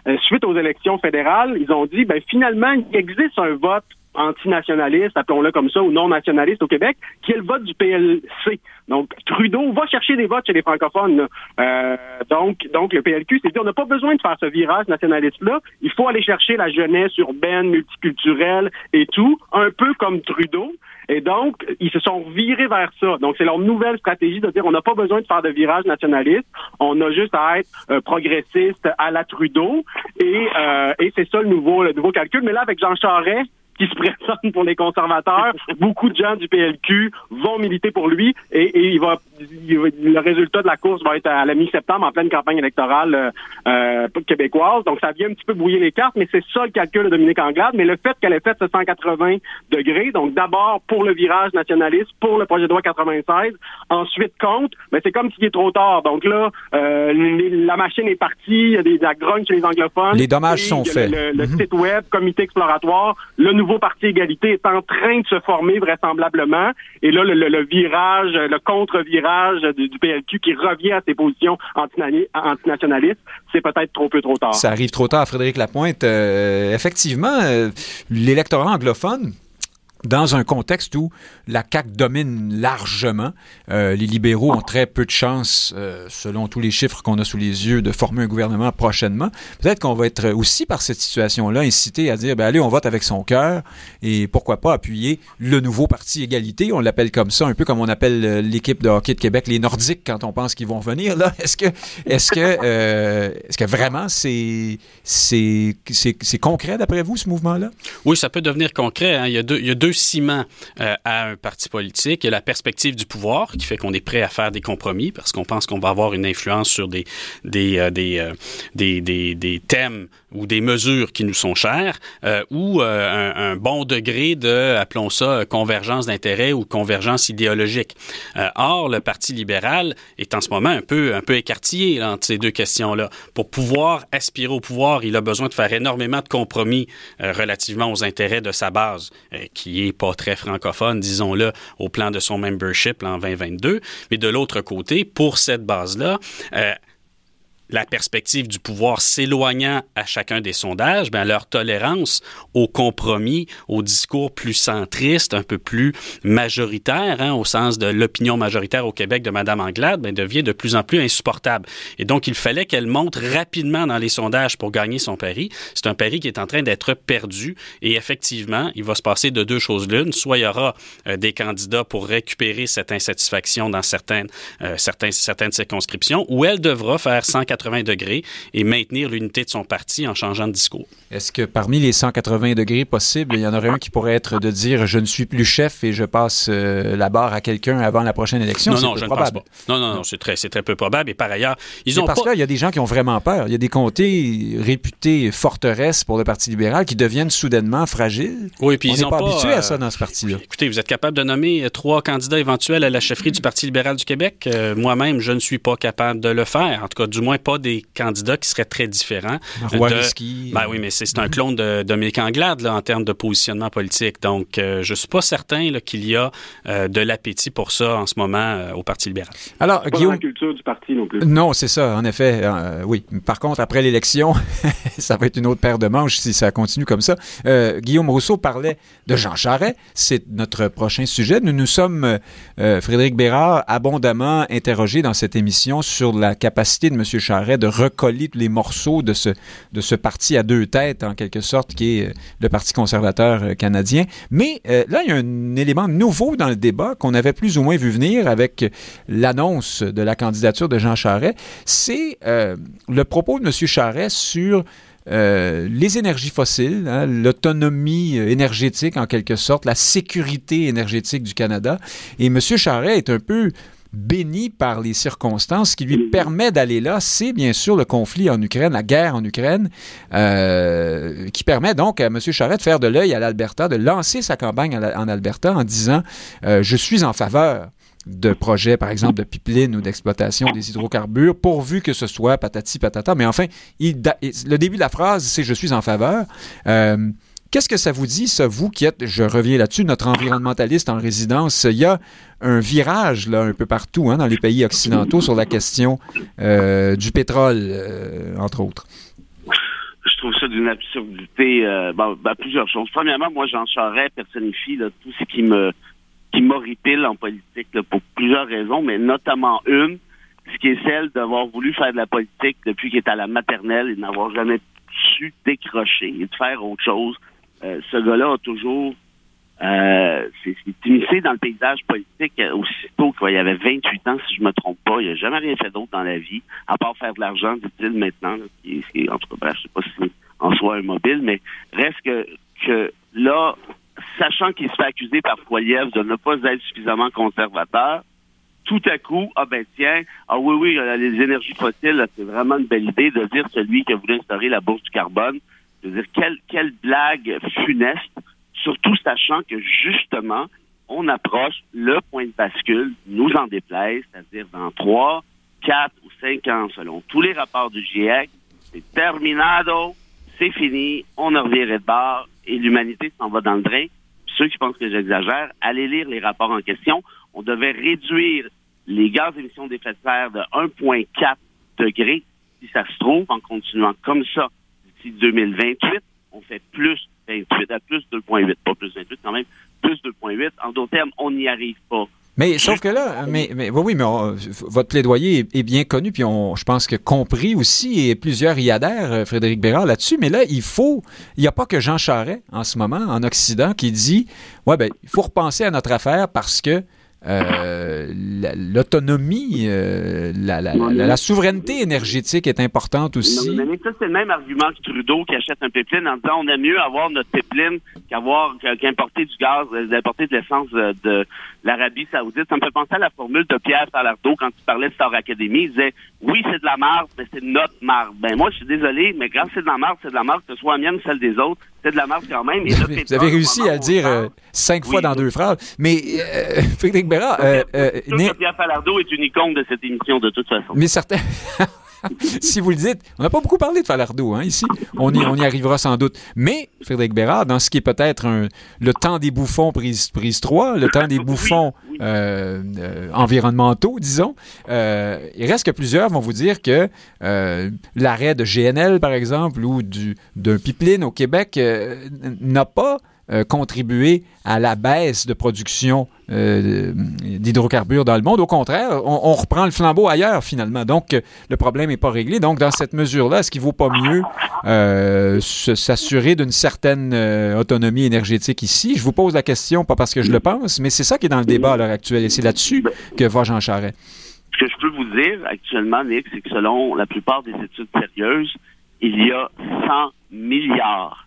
euh, suite aux élections fédérales, ils ont dit, ben finalement, il existe un vote antinationaliste, appelons-le comme ça, ou non nationaliste au Québec, qui est le vote du PLC. Donc, Trudeau va chercher des votes chez les francophones. Euh, donc, donc, le PLQ s'est dit, on n'a pas besoin de faire ce virage nationaliste-là. Il faut aller chercher la jeunesse urbaine, multiculturelle et tout, un peu comme Trudeau. Et donc, ils se sont virés vers ça. Donc, c'est leur nouvelle stratégie de dire on n'a pas besoin de faire de virage nationaliste, on a juste à être euh, progressiste à la Trudeau. Et, euh, et c'est ça le nouveau, le nouveau calcul. Mais là, avec Jean Charest, qui se présente pour les conservateurs. Beaucoup de gens du PLQ vont militer pour lui et, il, va, le résultat de la course va être à la mi-septembre en pleine campagne électorale euh, euh, québécoise. Donc ça vient un petit peu brouiller les cartes, mais c'est ça le calcul de Dominique Anglade. Mais le fait qu'elle ait fait ce 180 degrés, donc d'abord pour le virage nationaliste, pour le projet de loi 96, ensuite contre, mais c'est comme s'il est trop tard. Donc là, euh, la machine est partie, il y a des grogne chez les anglophones. Les dommages sont faits. Le, le mhm. site web, comité exploratoire, le nouveau nouveau parti égalité est en train de se former vraisemblablement. Et là, le, virage, le contre-virage du, PLQ qui revient à ses positions antinationalistes, c'est peut-être trop peu trop tard. Ça arrive trop tard, Frédéric Lapointe. Euh, effectivement, euh, l'électorat anglophone dans un contexte où la CAQ domine largement. Euh, les libéraux ont très peu de chances, euh, selon tous les chiffres qu'on a sous les yeux, de former un gouvernement prochainement. Peut-être qu'on va être aussi par cette situation-là incité à dire, ben allez, on vote avec son cœur et pourquoi pas appuyer le nouveau parti égalité. On l'appelle comme ça, un peu comme on appelle euh, l'équipe de hockey de Québec les Nordiques quand on pense qu'ils vont venir. Là, est-ce que, est-ce que, est-ce que vraiment c'est, c'est, c'est, c'est concret d'après vous ce mouvement-là? Oui, ça peut devenir concret. Hein. Il y a deux, il y a deux ciment euh, à un parti politique. Il y a la perspective du pouvoir qui fait qu'on est prêt à faire des compromis parce qu'on pense qu'on va avoir une influence sur des, des, euh, euh, des, des, des, thèmes ou des mesures qui nous sont chères ou un, un, bon degré de, appelons ça, convergence d'intérêts ou convergence idéologique. or, le Parti libéral est en ce moment un peu, un peu écartillé entre ces deux questions-là. Pour pouvoir aspirer au pouvoir, il a besoin de faire énormément de compromis relativement aux intérêts de sa base, qui est pas très francophone, disons-le, au plan de son membership en 2022. Mais de l'autre côté, pour cette base-là, euh, la perspective du pouvoir s'éloignant à chacun des sondages, bien, leur tolérance au compromis, au discours plus centriste, un peu plus majoritaire, hein, au sens de l'opinion majoritaire au Québec de Mme Anglade, bien, devient de plus en plus insupportable. Et donc, il fallait qu'elle monte rapidement dans les sondages pour gagner son pari. C'est un pari qui est en train d'être perdu. Et effectivement, il va se passer de deux choses l'une. Soit il y aura euh, des candidats pour récupérer cette insatisfaction dans certaines, euh, certaines, certaines circonscriptions, ou elle devra faire 140 180 degrés et maintenir l'unité de son parti en changeant de discours. Est-ce que parmi les 180 degrés possibles, il y en aurait un qui pourrait être de dire je ne suis plus chef et je passe euh, la barre à quelqu'un avant la prochaine élection? Non, non, je ne pense pas. Non, non, non, c'est très, très peu probable. Et par ailleurs, ils ont parce qu'il y a des gens qui ont vraiment peur. Il y a des comtés réputés forteresses pour le Parti libéral qui deviennent soudainement fragiles. Oui, puis On ils n'est pas, pas habitués à euh, ça dans ce parti-là. Écoutez, vous êtes capable de nommer euh, trois candidats éventuels à la chefferie du Parti libéral du Québec? Moi-même, je ne suis pas capable de le faire. En tout cas, du moins pas des candidats qui seraient très différents. De... Risky, Ben oui, mais c'est un clone de Dominique Anglade là, en termes de positionnement politique. Donc, euh, je suis pas certain qu'il y a euh, de l'appétit pour ça en ce moment euh, au Parti libéral. Alors, Pas dans Guillaume. la culture du parti non plus. Non, c'est ça, en effet. euh, oui. Par contre, après l'élection, ça va être une autre paire de manches si ça continue comme ça. Euh, Guillaume Rousseau parlait de Jean Charest. C'est notre prochain sujet. Nous nous sommes, euh, Frédéric Bérard, abondamment interrogés dans cette émission sur la capacité de M. De recoller tous les morceaux de ce, de ce parti à deux têtes, en quelque sorte, qui est euh, le Parti conservateur euh, canadien. Mais euh, là, il y a un élément nouveau dans le débat qu'on avait plus ou moins vu venir avec l'annonce de la candidature de Jean Charest. C'est le propos de M. Charest sur les énergies fossiles, hein, l'autonomie énergétique en quelque sorte, la sécurité énergétique du Canada. Et M. Charest est un peu béni par les circonstances Ce qui lui permet d'aller là, c'est bien sûr le conflit en Ukraine, la guerre en Ukraine, euh, qui permet donc à M. Charest de faire de l'œil à l'Alberta, de lancer sa campagne en, Alberta en disant euh, Je suis en faveur de projets, par exemple, de pipeline ou d'exploitation des hydrocarbures, pourvu que ce soit patati patata. Mais enfin, le début de la phrase, c'est je suis en faveur. Euh, Qu'est-ce que ça vous dit, ça, vous qui êtes, je reviens là-dessus, notre environnementaliste en résidence? Il y a un virage, là, un peu partout, hein, dans les pays occidentaux, sur la question euh, du pétrole, euh, entre autres? Je trouve ça d'une absurdité. Euh, ben, ben, plusieurs choses. Premièrement, moi, Jean Charest personnifie là, tout ce qui me qui m'horripile en politique là, pour plusieurs raisons, mais notamment une, ce qui est celle d'avoir voulu faire de la politique depuis qu'il est à la maternelle et n'avoir jamais su décrocher et de faire autre chose. Euh, ce gars-là a toujours euh, c'est initié dans le paysage politique euh, aussitôt qu'il avait 28 ans, si je me trompe pas. Il n'a jamais rien fait d'autre dans la vie, à part faire de l'argent, dit-il maintenant. là, qui qui en tout cas, je sais pas si en soi un mobile, mais reste que, que là, sachant qu'il se fait accuser par Poiliev de ne pas être suffisamment conservateur, tout à coup, ah ben tiens, ah oui, oui, les énergies fossiles, c'est vraiment une belle idée de dire celui qui a voulu instaurer la bourse du carbone. Je veux dire, quelle, blague funeste, surtout sachant que justement, on approche le point de bascule, nous en déplaise, c'est-à-dire dans trois, quatre ou cinq ans, selon tous les rapports du GIEC, c'est terminado, c'est fini, on a reviré de bord et l'humanité s'en va dans le drain. Ceux qui pensent que j'exagère, allez lire les rapports en question. On devait réduire les gaz d'émissions d'effet de serre de 1,4 degrés, si ça se trouve, en continuant comme ça d'ici 2028. on fait plus 28, à plus 2,8, pas plus 28 quand même, plus 2,8. En d'autres termes, on n'y arrive pas. Mais sauf que là, mais, mais oui, mais votre plaidoyer est, bien connu, puis on, je pense que compris aussi, et plusieurs y adhèrent, euh, Frédéric Bérard, là-dessus. Mais là, il faut, il n'y a pas que Jean Charest en ce moment en Occident qui dit, ouais, ben, il faut repenser à notre affaire parce que euh, l'autonomie, euh, la, souveraineté énergétique est importante aussi. Non, ça, c'est le même argument que Trudeau qui achète un pipeline en disant on aime mieux avoir notre pipeline qu'avoir qu'importer du gaz, euh, d'importer de l'essence de, l'Arabie Saoudite. Ça me fait penser à la formule de Pierre Salardo quand il parlait de Star Academy. Il disait oui, c'est de la marde, mais c'est notre marde. Ben moi, je suis désolé, mais quand c'est de la marde, c'est de la marde, que ce soit la mienne ou celle des autres c'est de la marque quand même. vous, avez, réussi à le dire euh, cinq fois dans deux phrases. Mais euh, Frédéric Bérard... Euh, Pierre Falardeau est une icône de cette émission de toute façon. Mais certains... si vous le dites, on n'a pas beaucoup parlé de Falardeau hein, ici. On y, on y arrivera sans doute. Mais, Frédéric Bérard, dans ce qui est peut-être le temps des bouffons prise, prise 3, le temps des bouffons euh, euh, environnementaux, disons, euh, il reste que plusieurs vont vous dire que l'arrêt de GNL, par exemple, ou d'un pipeline au Québec n'a pas euh, contribuer à la baisse de production euh, d'hydrocarbures dans le monde. Au contraire, on, reprend le flambeau ailleurs finalement. Donc, euh, le problème n'est pas réglé. Donc, dans cette mesure-là, est-ce qu'il vaut pas mieux s'assurer d'une certaine autonomie énergétique ici? Je vous pose la question, pas parce que je le pense, mais c'est ça qui est dans le débat à l'heure actuelle et c'est là-dessus que va Jean Charest. Ce que je peux vous dire actuellement, Nick, c'est que selon la plupart des études sérieuses, il y a 100 milliards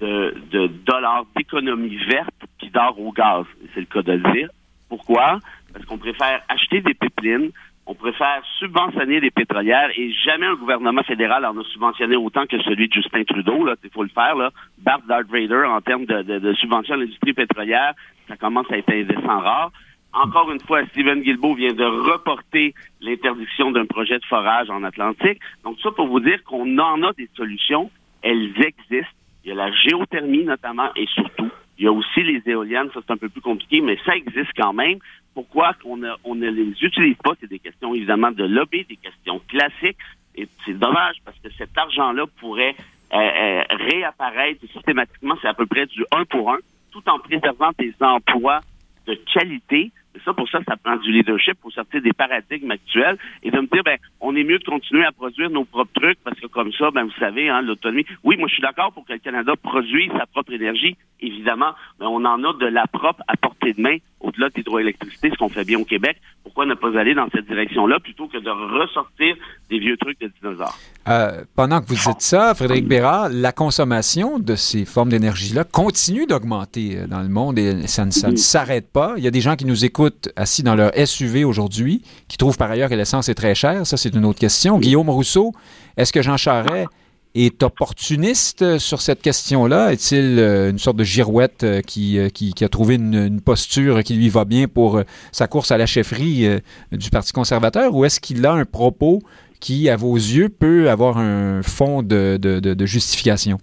de, dollars d'économie verte qui dort au gaz. C'est le cas de le dire. Pourquoi? Parce qu'on préfère acheter des pipelines, on préfère subventionner les pétrolières et jamais un gouvernement fédéral en a subventionné autant que celui de Justin Trudeau. Il faut le faire. Là. Bart Darth Vader en termes de, de, subvention à l'industrie pétrolière, ça commence à être indécent rare. Encore une fois, Stephen Guilbeault vient de reporter l'interdiction d'un projet de forage en Atlantique. Donc ça pour vous dire qu'on en a des solutions. Elles existent il y a la géothermie notamment et surtout, il y a aussi les éoliennes, ça c'est un peu plus compliqué, mais ça existe quand même. Pourquoi qu'on on ne les utilise pas? C'est des questions évidemment de lobby, des questions classiques. Et c'est dommage parce que cet argent-là pourrait euh, euh, réapparaître systématiquement, c'est à peu près du 1 pour 1, tout en préservant des emplois de qualité ça, pour ça, ça prend du leadership pour sortir des paradigmes actuels et de me dire, ben, on est mieux de continuer à produire nos propres trucs parce que comme ça, ben, vous savez, hein, l'autonomie. Oui, moi, je suis d'accord pour que le Canada produise sa propre énergie, évidemment, mais on en a de la propre à portée de main au-delà de l'hydroélectricité, ce qu'on fait bien au Québec. Pourquoi ne pas aller dans cette direction-là plutôt que de ressortir des vieux trucs de dinosaures? Euh, pendant que vous dites ça, Frédéric Bérard, la consommation de ces formes d'énergie-là continue d'augmenter euh, dans le monde et ça ne, ça ne s'arrête pas. Il y a des gens qui nous écoutent assis dans leur SUV aujourd'hui, qui trouvent par ailleurs que l'essence est très chère. Ça, c'est une autre question. Guillaume Rousseau, est-ce que Jean Charest est opportuniste sur cette question-là? Est-il euh, une sorte de girouette euh, qui, euh, qui, a trouvé une, posture qui lui va bien pour sa course à la chefferie du Parti conservateur? Ou est-ce qu'il a un propos qui, à vos yeux, peut avoir un fond de, de, justification?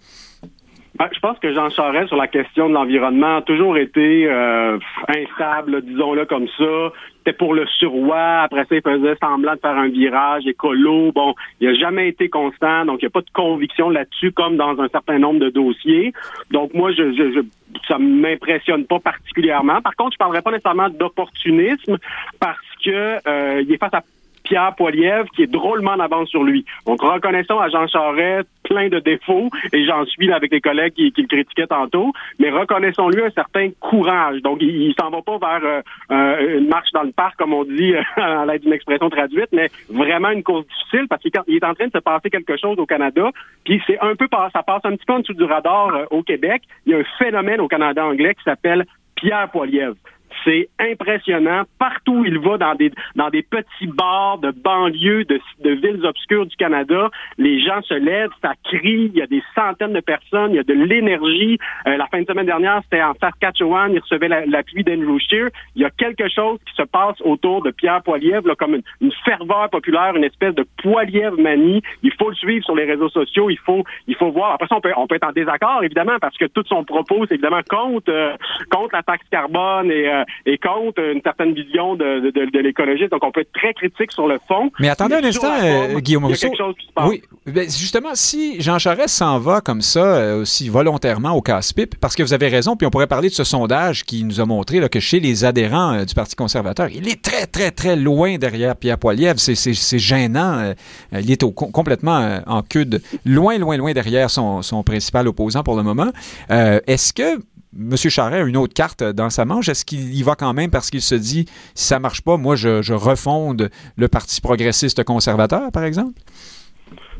Ben, je pense que Jean Charest, sur la question de l'environnement, a toujours été instable, disons-le comme ça c'était pour le surroi. Après ça, il faisait semblant de faire un virage écolo. Bon, il n'a jamais été constant, donc il n'y a pas de conviction là-dessus, comme dans un certain nombre de dossiers. Donc moi, je, je, je ça m'impressionne pas particulièrement. Par contre, je parlerai pas nécessairement d'opportunisme parce que euh, il est face à Pierre Poilievre, qui est drôlement en avance sur lui. Donc, reconnaissons à Jean Charest plein de défauts, et j'en suis là avec les collègues qui, le critiquaient tantôt, mais reconnaissons-lui un certain courage. Donc, il, il s'en va pas vers euh, euh, une marche dans le parc, comme on dit à l'aide d'une expression traduite, mais vraiment une course difficile parce qu'il est en train de se passer quelque chose au Canada, puis c'est un peu, ça passe un petit peu en dessous du radar euh, au Québec. Il y a un phénomène au Canada anglais qui s'appelle Pierre Poilievre. C'est impressionnant. Partout où il va, dans des, dans des petits bars de banlieues, de, de villes obscures du Canada, les gens se lèvent, ça crie, il y a des centaines de personnes, il y a de l'énergie. Euh, la fin de semaine dernière, c'était en Saskatchewan, il recevait l'appui d'Andrew Scheer. Il y a quelque chose qui se passe autour de Pierre Poilievre, là, comme une, ferveur populaire, une espèce de Poilievre manie. Il faut le suivre sur les réseaux sociaux, il faut, il faut voir. Après ça, on peut, on peut être en désaccord, évidemment, parce que tout son propos, c'est évidemment contre, euh, contre la taxe carbone et euh, est contre une certaine vision de, de. Donc, on peut être très critique sur le fond. Mais attendez un instant, Guillaume Rousseau. Oui, ben, justement, si Jean Charest s'en va comme ça, aussi volontairement au casse-pipe, parce que vous avez raison, puis on pourrait parler de ce sondage qui nous a montré là, que chez les adhérents du Parti conservateur, il est très, très, très loin derrière Pierre Poilievre. C'est gênant. il est au, complètement en queue de, loin, loin, loin derrière son, son principal opposant pour le moment. Est-ce que M. Charret a une autre carte dans sa manche. Est-ce qu'il y va quand même parce qu'il se dit si ça marche pas, moi je, je refonde le Parti progressiste conservateur, par exemple?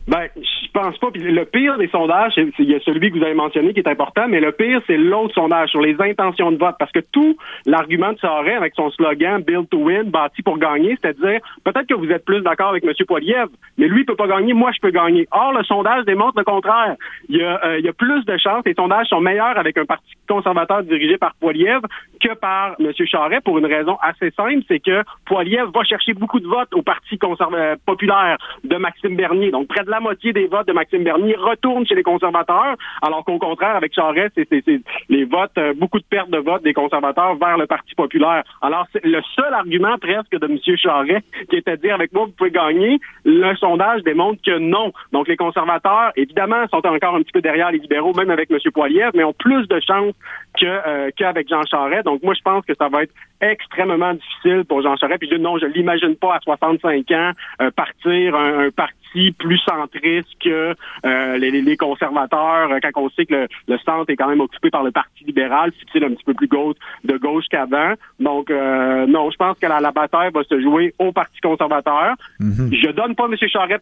Ben, pense pas. Puis le pire des sondages, il y a celui que vous avez mentionné qui est important, mais le pire, c'est l'autre sondage sur les intentions de vote. Parce que tout l'argument de Sarret avec son slogan Build to win, bâti pour gagner, c'est-à-dire peut-être que vous êtes plus d'accord avec M. Poiliev, mais lui il peut pas gagner, moi je peux gagner. Or, le sondage démontre le contraire. Il y a, euh, y a plus de chances, les sondages sont meilleurs avec un parti conservateur dirigé par Poiliev que par M. Charret pour une raison assez simple, c'est que Poiliev va chercher beaucoup de votes au Parti conservateur populaire de Maxime Bernier. Donc près de la moitié des votes de Maxime Bernier retournent chez les conservateurs, alors qu'au contraire, avec Charest, c'est les votes, euh, beaucoup de pertes de votes des conservateurs vers le Parti populaire. Alors, le seul argument presque de M. Charest, qui était de dire avec moi, vous pouvez gagner, le sondage démontre que non. Donc, les conservateurs, évidemment, sont encore un petit peu derrière les libéraux, même avec M. Poiliev, mais ont plus de chances que euh, qu'avec Jean Charest. Donc, moi, je pense que ça va être extrêmement difficile pour Jean Charest. Puis, je, non, je l'imagine pas à 65 ans euh, partir un parti plus centriste que euh, les, conservateurs, euh, quand on sait que le, centre est quand même occupé par le Parti libéral, c'est un petit peu plus gauche de gauche qu'avant. Donc, euh, non, je pense que la, bataille va se jouer au Parti conservateur. Mm-hmm. Je donne pas M. Charest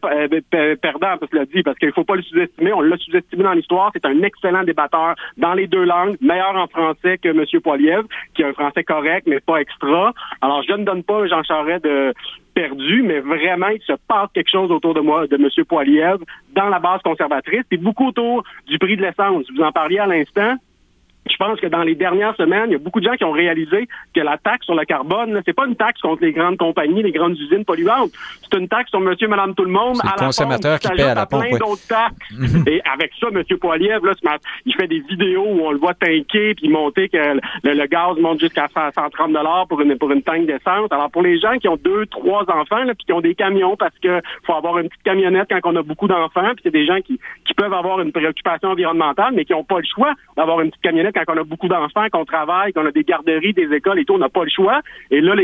perdant, parce qu'il l'a dit, parce qu'il faut pas le sous-estimer. On l'a sous-estimé dans l'histoire. C'est un excellent débatteur dans les deux langues, meilleur en français que M. Poiliev, qui a un français correct, mais pas extra. Alors, je ne donne pas Jean Charest de, perdu, mais vraiment, il se passe quelque chose autour de moi, de M. Poilievre, dans la base conservatrice, et beaucoup autour du prix de l'essence. Vous en parliez à l'instant je pense que dans les dernières semaines, il y a beaucoup de gens qui ont réalisé que la taxe sur le carbone, c'est pas une taxe contre les grandes compagnies, les grandes usines polluantes. C'est une taxe sur monsieur, madame, tout le monde. C'est le consommateur qui paie à la pompe. plein d'autres taxes. Mhm. Et avec ça, monsieur Poiliev, là, il fait des vidéos où on le voit tanker puis monter que le, gaz monte jusqu'à 130 dollars pour une, pour une tank d'essence. Alors, pour les gens qui ont deux, trois enfants, là, puis qui ont des camions parce que faut avoir une petite camionnette quand on a beaucoup d'enfants, puis c'est des gens qui, qui peuvent avoir une préoccupation environnementale, mais qui n'ont pas le choix d'avoir une petite camionnette quand on a beaucoup d'enfants, qu'on travaille, qu'on a des garderies, des écoles et tout, on n'a pas le choix. Et là,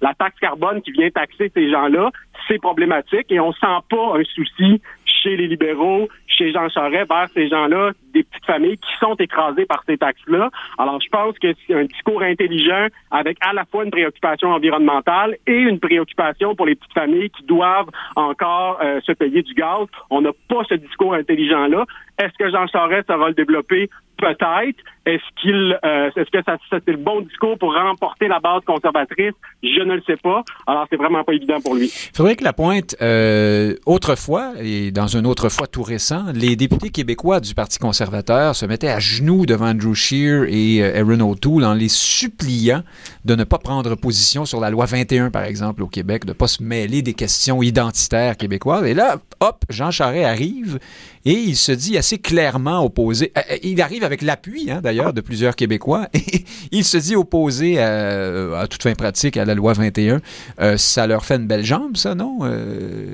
la taxe carbone qui vient taxer ces gens-là, c'est problématique et on sent pas un souci chez les libéraux, chez Jean Charest, vers ces gens-là, des petites familles qui sont écrasées par ces taxes-là. Alors, je pense que c'est un discours intelligent avec à la fois une préoccupation environnementale et une préoccupation pour les petites familles qui doivent encore euh, se payer du gaz. On n'a pas ce discours intelligent-là. Est-ce que Jean Charest va le développer? Peut-être. Est-ce qu'il, euh, est-ce que ça, c'est le bon discours pour remporter la base conservatrice? Je ne le sais pas. Alors c'est vraiment pas évident pour lui. Que la pointe, euh, autrefois et dans un autre fois tout récent, les députés québécois du Parti conservateur se mettaient à genoux devant Andrew Scheer et euh, Aaron O'Toole en les suppliant de ne pas prendre position sur la loi 21, par exemple, au Québec, de ne pas se mêler des questions identitaires québécoises. Et là, hop, Jean Charest arrive et il se dit assez clairement opposé. Euh, euh, il arrive avec l'appui, hein, d'ailleurs, de plusieurs Québécois. Et il se dit opposé à, toute fin pratique à la loi 21. Euh, ça leur fait une belle jambe, ça, non?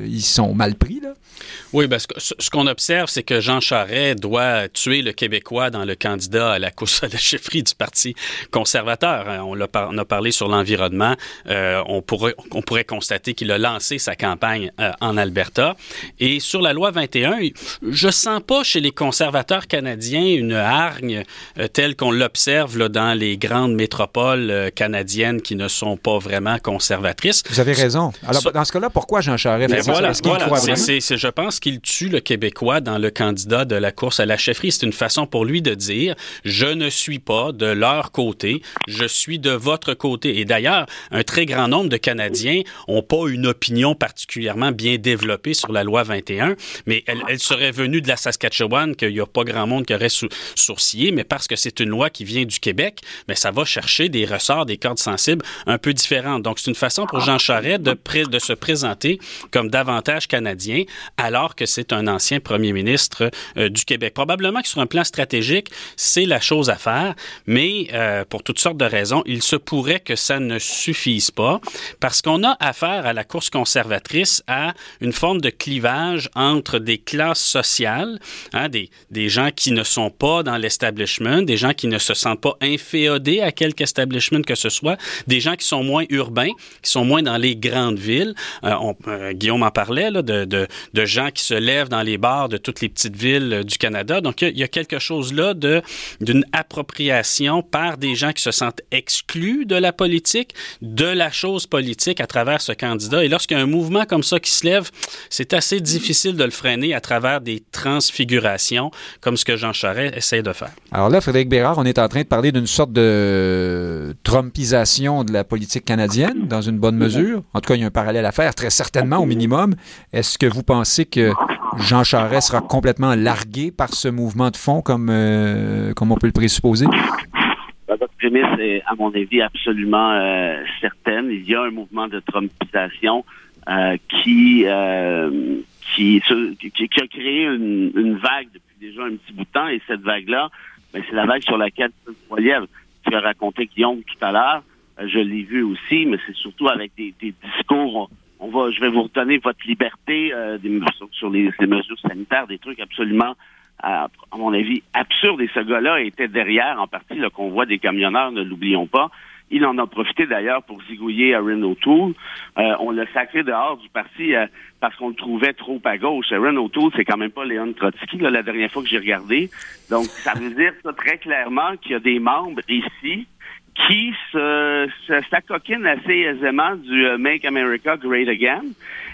ils sont mal pris, là? Oui, parce que ce qu'on observe, c'est que Jean Charest doit tuer le Québécois dans le candidat à la course à la chefferie du Parti conservateur. Hein, on, a, parlé sur l'environnement. on, pourrait, on pourrait constater qu'il a lancé sa campagne en Alberta. Et sur la loi 21, je sens pas chez les conservateurs canadiens une hargne euh, telle qu'on l'observe dans les grandes métropoles euh, canadiennes qui ne sont pas vraiment conservatrices. Vous avez raison. Alors, dans ce cas-là, pourquoi Jean Charest fait voilà, je pense qu'il tue le Québécois dans le candidat de la course à la chefferie. C'est une façon pour lui de dire je ne suis pas de leur côté, je suis de votre côté. Et d'ailleurs, un très grand nombre de Canadiens n'ont pas une opinion particulièrement bien développée sur la loi 21, mais elle, serait venue de la Saskatchewan qu'il n'y a pas grand monde qui aurait sourcillé, mais parce que c'est une loi qui vient du Québec, mais ça va chercher des ressorts, des cordes sensibles un peu différentes. Donc, c'est une façon pour Jean Charest de, de se présenter comme davantage canadien alors que c'est un ancien premier ministre euh, du Québec. Probablement que sur un plan stratégique, c'est la chose à faire, mais euh, pour toutes sortes de raisons, il se pourrait que ça ne suffise pas parce qu'on a affaire à la course conservatrice à une forme de clivage entre des classes sociales, hein, des, des gens qui ne sont pas dans l'establishment, des gens qui ne se sentent pas inféodés à quelque establishment que ce soit, des gens qui sont moins urbains, qui sont moins dans les grandes villes. Euh, Guillaume en parlait là, de, de, de, gens qui se lèvent dans les bars de toutes les petites villes euh, du Canada. Donc, il y, a quelque chose là de d'une appropriation par des gens qui se sentent exclus de la politique, de la chose politique à travers ce candidat. Et lorsqu'il y a un mouvement comme ça qui se lève, c'est assez difficile de le freiner à travers des transfigurations, comme ce que Jean Charest essaie de faire. Alors là, Frédéric Bérard, on est en train de parler d'une sorte de trumpisation de la politique canadienne, dans une bonne mesure. En tout cas, il y a un parallèle à faire, très certainement au minimum. Est-ce que vous pensez que Jean Charest sera complètement largué par ce mouvement de fond, comme, euh, comme on peut le présupposer? Votre prémisse est, à mon avis, absolument euh, certaine. Il y a un mouvement de trumpisation euh, qui, qui, a créé une, vague depuis déjà un petit bout de temps, et cette vague-là, ben, c'est la vague sur laquelle Poiliev, tu as raconté Guillaume tout à l'heure, je l'ai vu aussi, mais c'est surtout avec des, des discours. On, va, je vais vous redonner votre liberté euh, sur les, les, mesures sanitaires, des trucs absolument, à, à mon avis, absurdes. Et ce gars-là était derrière, en partie, le convoi des camionneurs, ne l'oublions pas. Il en a profité d'ailleurs pour zigouiller Aaron O'Toole. Euh, on l'a sacré dehors du parti euh, parce qu'on le trouvait trop à gauche. Aaron O'Toole, c'est quand même pas Léon Trotsky, là, la dernière fois que j'ai regardé. Donc, ça veut dire ça très clairement qu'il y a des membres ici qui se, assez aisément du euh, Make America Great Again.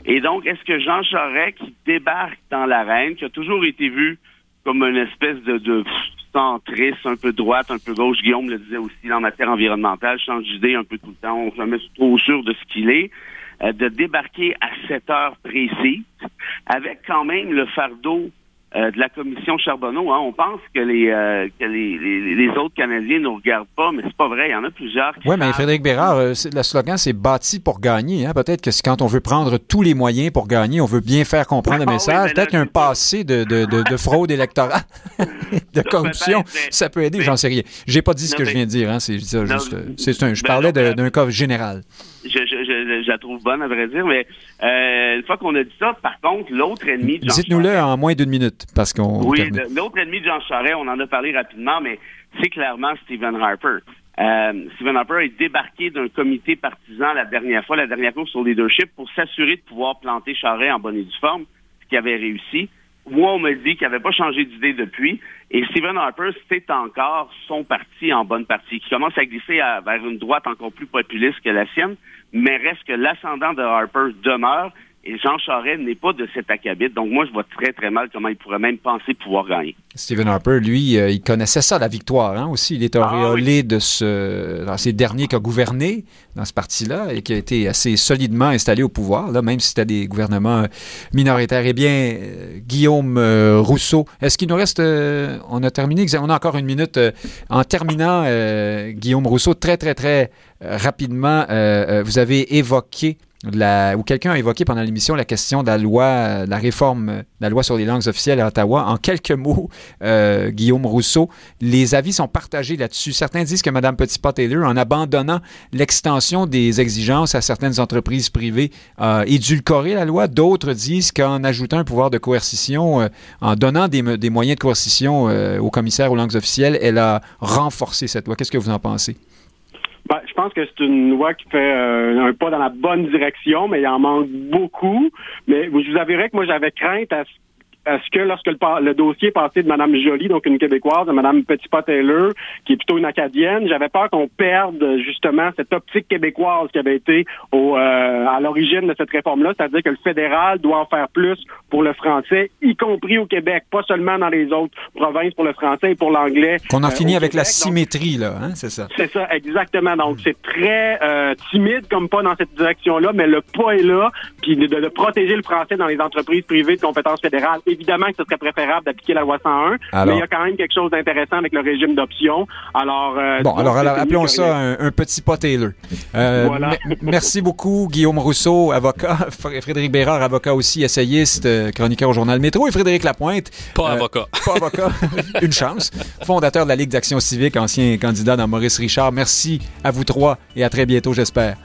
Et donc, est-ce que Jean Charest, qui débarque dans l'arène, qui a toujours été vu comme une espèce de, de centriste, un peu droite, un peu gauche. Guillaume le disait aussi en matière environnementale, change d'idée un peu tout le temps, on jamais trop sûr de ce qu'il est, euh, de débarquer à 7 heures précises, avec quand même le fardeau euh, de la commission Charbonneau. Hein. On pense que les euh, que les, les, les, autres Canadiens ne nous regardent pas, mais c'est pas vrai. Il y en a plusieurs. Oui, mais Frédéric Bérard, euh, le slogan c'est bâti pour gagner. Hein. Peut-être que quand on veut prendre tous les moyens pour gagner, on veut bien faire comprendre le message. Oui, Peut-être qu'un passé de, de, de, de, fraude électorale, de corruption, ça peut aider. J'en sais rien. J'ai pas dit ce que je viens de dire. Hein. C'est. Juste, c'est un. Je parlais d'un cas général. Je, je, je, je, la trouve bonne, à vrai dire, mais euh, une fois qu'on a dit ça, par contre, l'autre ennemi Dites-nous-le en moins d'une minute, parce qu'on... Oui, l'autre ennemi de Jean Charest, on en a parlé rapidement, mais c'est clairement Stephen Harper. Euh, Stephen Harper est débarqué d'un comité partisan la dernière fois, la dernière fois sur leadership, pour s'assurer de pouvoir planter Charest en bonne et due forme, ce qui avait réussi. Moi, on m'a dit qu'il n'avait pas changé d'idée depuis. Et Stephen Harper, c'est encore son parti en bonne partie, qui commence à glisser à, vers une droite encore plus populiste que la sienne, mais reste que l'ascendant de Harper demeure. Et Jean Charest n'est pas de cet acabit. Donc, moi, je vois très, très mal comment il pourrait même penser pouvoir gagner. Stephen Harper, lui, euh, il connaissait ça, la victoire. Hein, aussi, il est auréolé ah, oui. de ce, dans ces derniers qui a gouverné dans ce parti-là et qui a été assez solidement installé au pouvoir, là, même si c'était des gouvernements minoritaires. Eh bien, euh, Guillaume euh, Rousseau, est-ce qu'il nous reste... Euh, on a terminé, on a encore une minute. En terminant, Guillaume Rousseau, très, très, très rapidement, vous avez évoqué où quelqu'un a évoqué pendant l'émission la question de la loi, la réforme de la loi sur les langues officielles à Ottawa. En quelques mots, euh, Guillaume Rousseau, les avis sont partagés là-dessus. Certains disent que Mme Petitpas-Taylor, en abandonnant l'extension des exigences à certaines entreprises privées, a édulcoré la loi. D'autres disent qu'en ajoutant un pouvoir de coercition, euh, en donnant des, des, moyens de coercition euh, au commissaire aux langues officielles, elle a renforcé cette loi. Qu'est-ce que vous en pensez? Ben, je pense que c'est une loi qui fait euh, un pas dans la bonne direction, mais il en manque beaucoup. Mais je vous avouerai que moi, j'avais crainte à ce est-ce que lorsque le, le, dossier est passé de Mme Joly, donc une Québécoise, à Mme Petitpas-Taylor, qui est plutôt une Acadienne, j'avais peur qu'on perde justement cette optique québécoise qui avait été au, euh, à l'origine de cette réforme-là, c'est-à-dire que le fédéral doit en faire plus pour le français, y compris au Québec, pas seulement dans les autres provinces pour le français et pour l'anglais. Qu'on en euh, finit avec Québec. la symétrie, là, hein, c'est ça? C'est ça, exactement. Donc, mm. c'est très euh, timide comme pas dans cette direction-là, mais le pas est là, puis de, de protéger le français dans les entreprises privées de compétences fédérales évidemment que ce serait préférable d'appliquer la loi 101, mais il y a quand même quelque chose d'intéressant avec le régime d'option. Alors, euh, bon, alors, appelons ça un, petit pas Taylor. Euh, merci beaucoup, Guillaume Rousseau, avocat, Frédéric Bérard, avocat aussi, essayiste, euh, chroniqueur au journal Métro, et Frédéric Lapointe. Pas avocat. Pas avocat, une chance. Fondateur de la Ligue d'Action Civique, ancien candidat dans Maurice Richard. Merci à vous trois et à très bientôt, j'espère.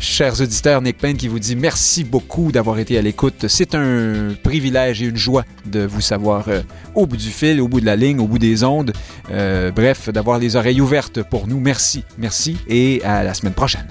Chers auditeurs, Nick Payne qui vous dit merci beaucoup d'avoir été à l'écoute. C'est un privilège et une joie de vous savoir euh, au bout du fil, au bout de la ligne, au bout des ondes. Euh, bref, d'avoir les oreilles ouvertes pour nous. Merci, merci et à la semaine prochaine.